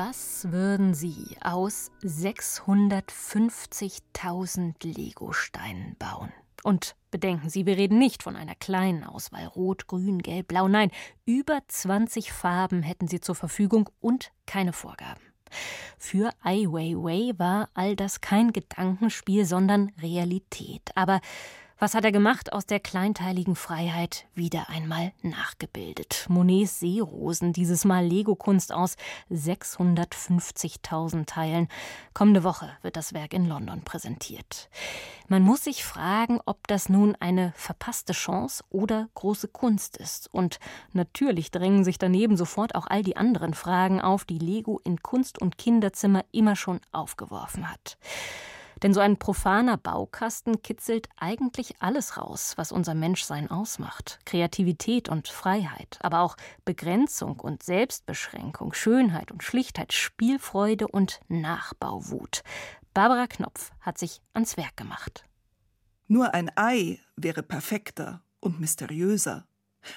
Was würden Sie aus 650.000 Legosteinen bauen? Und bedenken Sie, wir reden nicht von einer kleinen Auswahl Rot, Grün, Gelb, Blau. Nein, über 20 Farben hätten Sie zur Verfügung und keine Vorgaben. Für Ai Weiwei war all das kein Gedankenspiel, sondern Realität. Aber was hat er gemacht? Aus der kleinteiligen Freiheit wieder einmal nachgebildet. Monets Seerosen, dieses Mal Lego-Kunst aus 650.000 Teilen. Kommende Woche wird das Werk in London präsentiert. Man muss sich fragen, ob das nun eine verpasste Chance oder große Kunst ist. Und natürlich drängen sich daneben sofort auch all die anderen Fragen auf, die Lego in Kunst- und Kinderzimmer immer schon aufgeworfen hat. Denn so ein profaner Baukasten kitzelt eigentlich alles raus, was unser Menschsein ausmacht. Kreativität und Freiheit, aber auch Begrenzung und Selbstbeschränkung, Schönheit und Schlichtheit, Spielfreude und Nachbauwut. Barbara Knopf hat sich ans Werk gemacht. Nur ein Ei wäre perfekter und mysteriöser.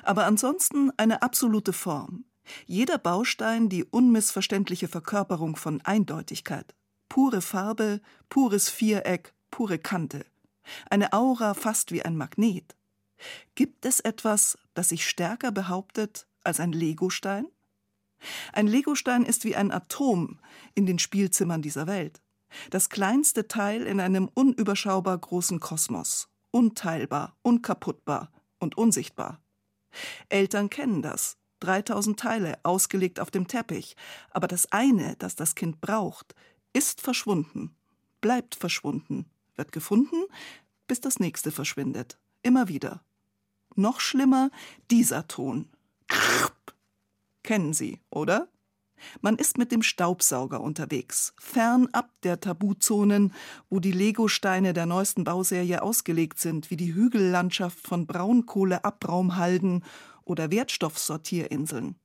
Aber ansonsten eine absolute Form. Jeder Baustein die unmissverständliche Verkörperung von Eindeutigkeit pure Farbe, pures Viereck, pure Kante. Eine Aura fast wie ein Magnet. Gibt es etwas, das sich stärker behauptet als ein Legostein? Ein Legostein ist wie ein Atom in den Spielzimmern dieser Welt. Das kleinste Teil in einem unüberschaubar großen Kosmos. Unteilbar, unkaputtbar und unsichtbar. Eltern kennen das. 3000 Teile ausgelegt auf dem Teppich. Aber das eine, das das Kind braucht, ist verschwunden, bleibt verschwunden, wird gefunden, bis das nächste verschwindet. Immer wieder. Noch schlimmer dieser Ton. Kennen Sie, oder? Man ist mit dem Staubsauger unterwegs, fernab der Tabuzonen, wo die Legosteine der neuesten Bauserie ausgelegt sind, wie die Hügellandschaft von Braunkohleabraumhalden oder Wertstoffsortierinseln.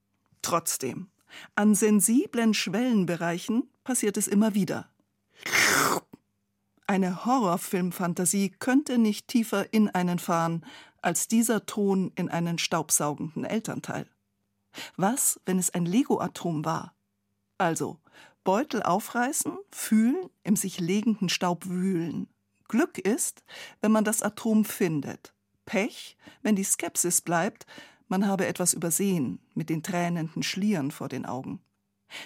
Trotzdem, an sensiblen Schwellenbereichen passiert es immer wieder. Eine Horrorfilmfantasie könnte nicht tiefer in einen fahren als dieser Ton in einen staubsaugenden Elternteil. Was, wenn es ein Lego-Atom war? Also, Beutel aufreißen, fühlen, im sich legenden Staub wühlen. Glück ist, wenn man das Atom findet. Pech, wenn die Skepsis bleibt, man habe etwas übersehen mit den tränenden Schlieren vor den Augen.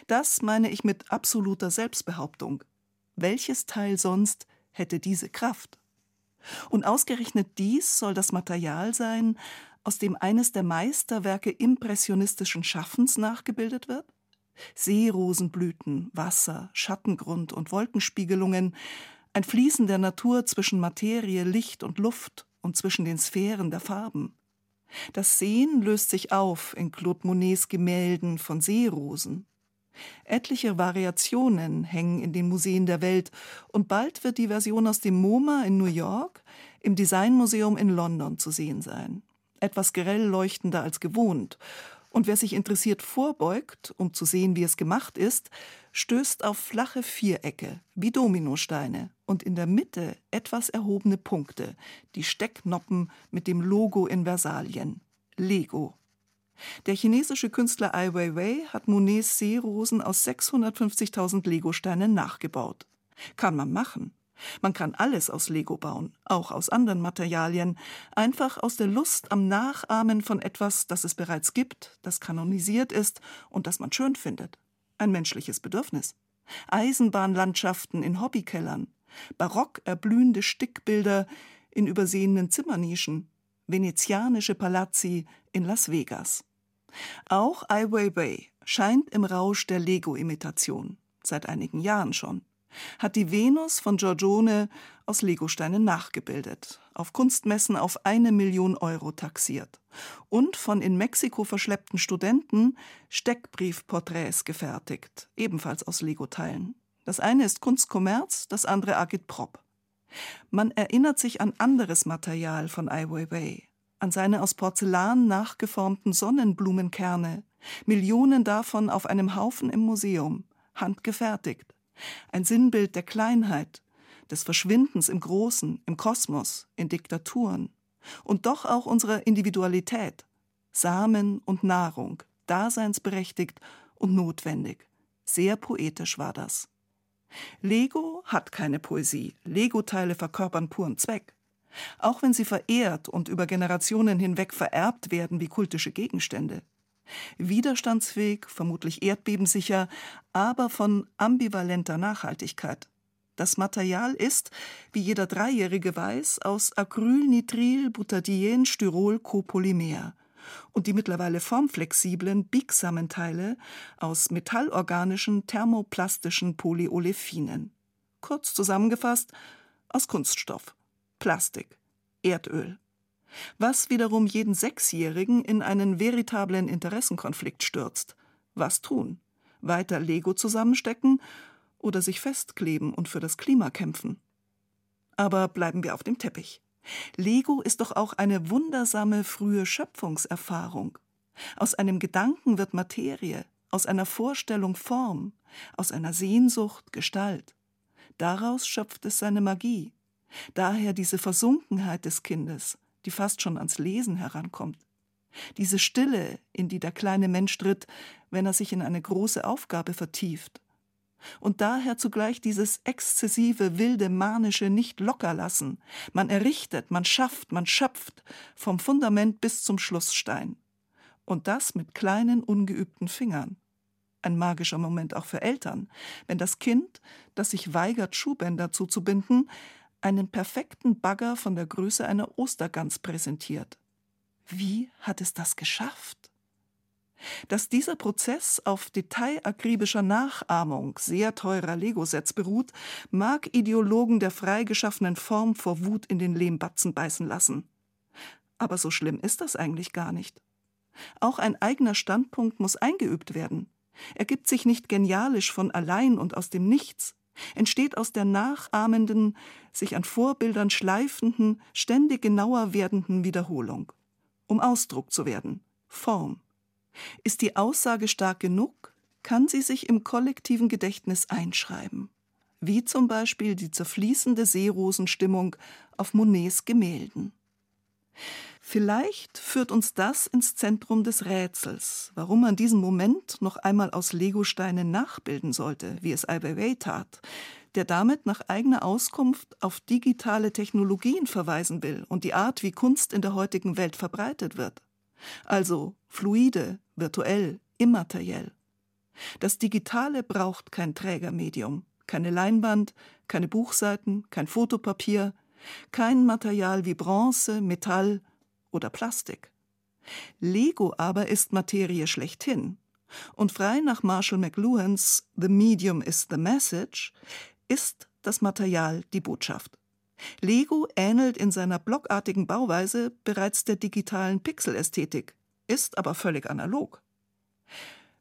Das meine ich mit absoluter Selbstbehauptung. Welches Teil sonst hätte diese Kraft? Und ausgerechnet dies soll das Material sein, aus dem eines der Meisterwerke impressionistischen Schaffens nachgebildet wird? Seerosenblüten, Wasser, Schattengrund und Wolkenspiegelungen, ein Fließen der Natur zwischen Materie, Licht und Luft und zwischen den Sphären der Farben. Das Sehen löst sich auf in Claude Monets Gemälden von Seerosen. Etliche Variationen hängen in den Museen der Welt und bald wird die Version aus dem MoMA in New York im Designmuseum in London zu sehen sein. Etwas grell leuchtender als gewohnt. Und wer sich interessiert vorbeugt, um zu sehen, wie es gemacht ist, stößt auf flache Vierecke wie Dominosteine und in der Mitte etwas erhobene Punkte, die Stecknoppen mit dem Logo in Versalien. Lego. Der chinesische Künstler Ai Weiwei hat Monets Seerosen aus 650.000 Legosteinen nachgebaut. Kann man machen. Man kann alles aus Lego bauen, auch aus anderen Materialien, einfach aus der Lust am Nachahmen von etwas, das es bereits gibt, das kanonisiert ist und das man schön findet. Ein menschliches Bedürfnis. Eisenbahnlandschaften in Hobbykellern, barock erblühende Stickbilder in übersehenen Zimmernischen, venezianische Palazzi in Las Vegas. Auch Ai Weiwei scheint im Rausch der Lego-Imitation, seit einigen Jahren schon, hat die Venus von Giorgione aus Legosteinen nachgebildet, auf Kunstmessen auf eine Million Euro taxiert und von in Mexiko verschleppten Studenten Steckbriefporträts gefertigt, ebenfalls aus Lego-Teilen. Das eine ist Kunstkommerz, das andere Agitprop. Man erinnert sich an anderes Material von Ai Weiwei, an seine aus Porzellan nachgeformten Sonnenblumenkerne, Millionen davon auf einem Haufen im Museum, handgefertigt. Ein Sinnbild der Kleinheit, des Verschwindens im Großen, im Kosmos, in Diktaturen und doch auch unserer Individualität, Samen und Nahrung, daseinsberechtigt und notwendig, Sehr poetisch war das. Lego hat keine Poesie. Lego-Teile verkörpern puren Zweck. Auch wenn sie verehrt und über Generationen hinweg vererbt werden wie kultische Gegenstände. Widerstandsfähig, vermutlich erdbebensicher, aber von ambivalenter Nachhaltigkeit. Das Material ist, wie jeder Dreijährige weiß, aus Acrylnitril-Butadien-Styrol-Copolymer und die mittlerweile formflexiblen, biegsamen Teile aus metallorganischen thermoplastischen Polyolefinen. Kurz zusammengefasst aus Kunststoff, Plastik, Erdöl. Was wiederum jeden Sechsjährigen in einen veritablen Interessenkonflikt stürzt. Was tun? Weiter Lego zusammenstecken oder sich festkleben und für das Klima kämpfen? Aber bleiben wir auf dem Teppich. Lego ist doch auch eine wundersame frühe Schöpfungserfahrung. Aus einem Gedanken wird Materie, aus einer Vorstellung Form, aus einer Sehnsucht Gestalt. Daraus schöpft es seine Magie. Daher diese Versunkenheit des Kindes, die fast schon ans Lesen herankommt. Diese Stille, in die der kleine Mensch tritt, wenn er sich in eine große Aufgabe vertieft, und daher zugleich dieses exzessive, wilde, manische nicht locker lassen. Man errichtet, man schafft, man schöpft, vom Fundament bis zum Schlussstein. Und das mit kleinen, ungeübten Fingern. Ein magischer Moment auch für Eltern, wenn das Kind, das sich weigert, Schuhbänder zuzubinden, einen perfekten Bagger von der Größe einer Ostergans präsentiert. Wie hat es das geschafft? Dass dieser Prozess auf detailakribischer Nachahmung sehr teurer Lego-Sets beruht, mag Ideologen der freigeschaffenen Form vor Wut in den Lehmbatzen beißen lassen. Aber so schlimm ist das eigentlich gar nicht. Auch ein eigener Standpunkt muss eingeübt werden. Er gibt sich nicht genialisch von allein und aus dem Nichts, entsteht aus der nachahmenden, sich an Vorbildern schleifenden, ständig genauer werdenden Wiederholung. Um Ausdruck zu werden, Form. Ist die Aussage stark genug, kann sie sich im kollektiven Gedächtnis einschreiben, wie zum Beispiel die zerfließende Seerosenstimmung auf Monets Gemälden. Vielleicht führt uns das ins Zentrum des Rätsels, warum man diesen Moment noch einmal aus Legosteinen nachbilden sollte, wie es Ai Weiwei tat, der damit nach eigener Auskunft auf digitale Technologien verweisen will und die Art, wie Kunst in der heutigen Welt verbreitet wird. Also fluide, virtuell, immateriell. Das Digitale braucht kein Trägermedium, keine Leinwand, keine Buchseiten, kein Fotopapier, kein Material wie Bronze, Metall oder Plastik. Lego aber ist Materie schlechthin. Und frei nach Marshall McLuhans The Medium is the Message ist das Material die Botschaft. Lego ähnelt in seiner blockartigen Bauweise bereits der digitalen Pixelästhetik, ist aber völlig analog.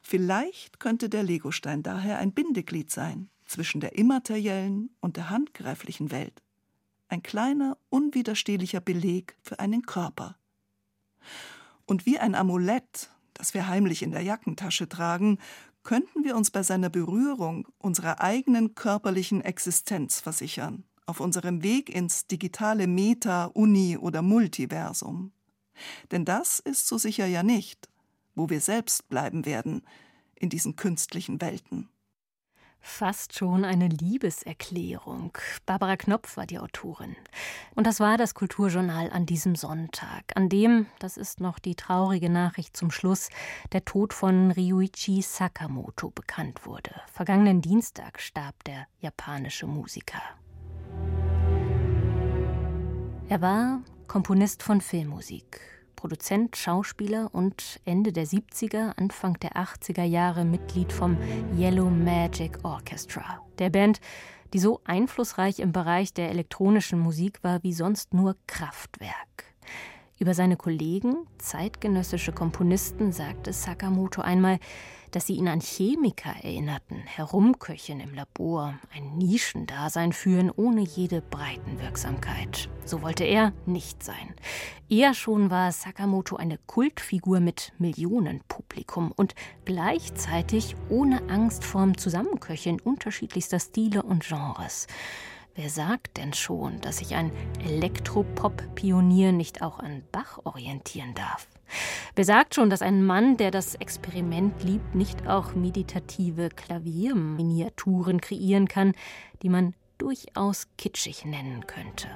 Vielleicht könnte der Legostein daher ein Bindeglied sein zwischen der immateriellen und der handgreiflichen Welt. Ein kleiner, unwiderstehlicher Beleg für einen Körper. Und wie ein Amulett, das wir heimlich in der Jackentasche tragen, könnten wir uns bei seiner Berührung unserer eigenen körperlichen Existenz versichern auf unserem Weg ins digitale Meta, Uni oder Multiversum. Denn das ist so sicher ja nicht, wo wir selbst bleiben werden in diesen künstlichen Welten. Fast schon eine Liebeserklärung. Barbara Knopf war die Autorin. Und das war das Kulturjournal an diesem Sonntag, an dem, das ist noch die traurige Nachricht zum Schluss, der Tod von Ryuichi Sakamoto bekannt wurde. Vergangenen Dienstag starb der japanische Musiker. Er war Komponist von Filmmusik, Produzent, Schauspieler und Ende der 70er, Anfang der 80er Jahre Mitglied vom Yellow Magic Orchestra, der Band, die so einflussreich im Bereich der elektronischen Musik war wie sonst nur Kraftwerk. Über seine Kollegen, zeitgenössische Komponisten, sagte Sakamoto einmal, dass sie ihn an Chemiker erinnerten, Herumköchen im Labor, ein Nischendasein führen ohne jede Breitenwirksamkeit. So wollte er nicht sein. Eher schon war Sakamoto eine Kultfigur mit Millionenpublikum und gleichzeitig ohne Angst vorm Zusammenköcheln unterschiedlichster Stile und Genres. Wer sagt denn schon, dass sich ein Elektropop-Pionier nicht auch an Bach orientieren darf? Wer sagt schon, dass ein Mann, der das Experiment liebt, nicht auch meditative Klavierminiaturen kreieren kann, die man durchaus kitschig nennen könnte?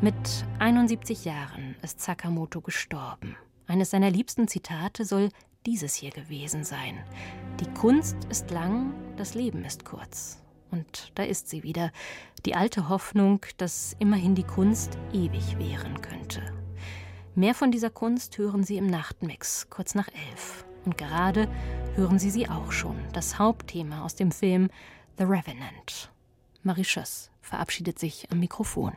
Mit 71 Jahren ist Sakamoto gestorben. Eines seiner liebsten Zitate soll dieses hier gewesen sein. Die Kunst ist lang, das Leben ist kurz. Und da ist sie wieder, die alte Hoffnung, dass immerhin die Kunst ewig währen könnte. Mehr von dieser Kunst hören Sie im Nachtmix, kurz nach elf. Und gerade hören Sie sie auch schon, das Hauptthema aus dem Film The Revenant. Marie Schöss verabschiedet sich am Mikrofon.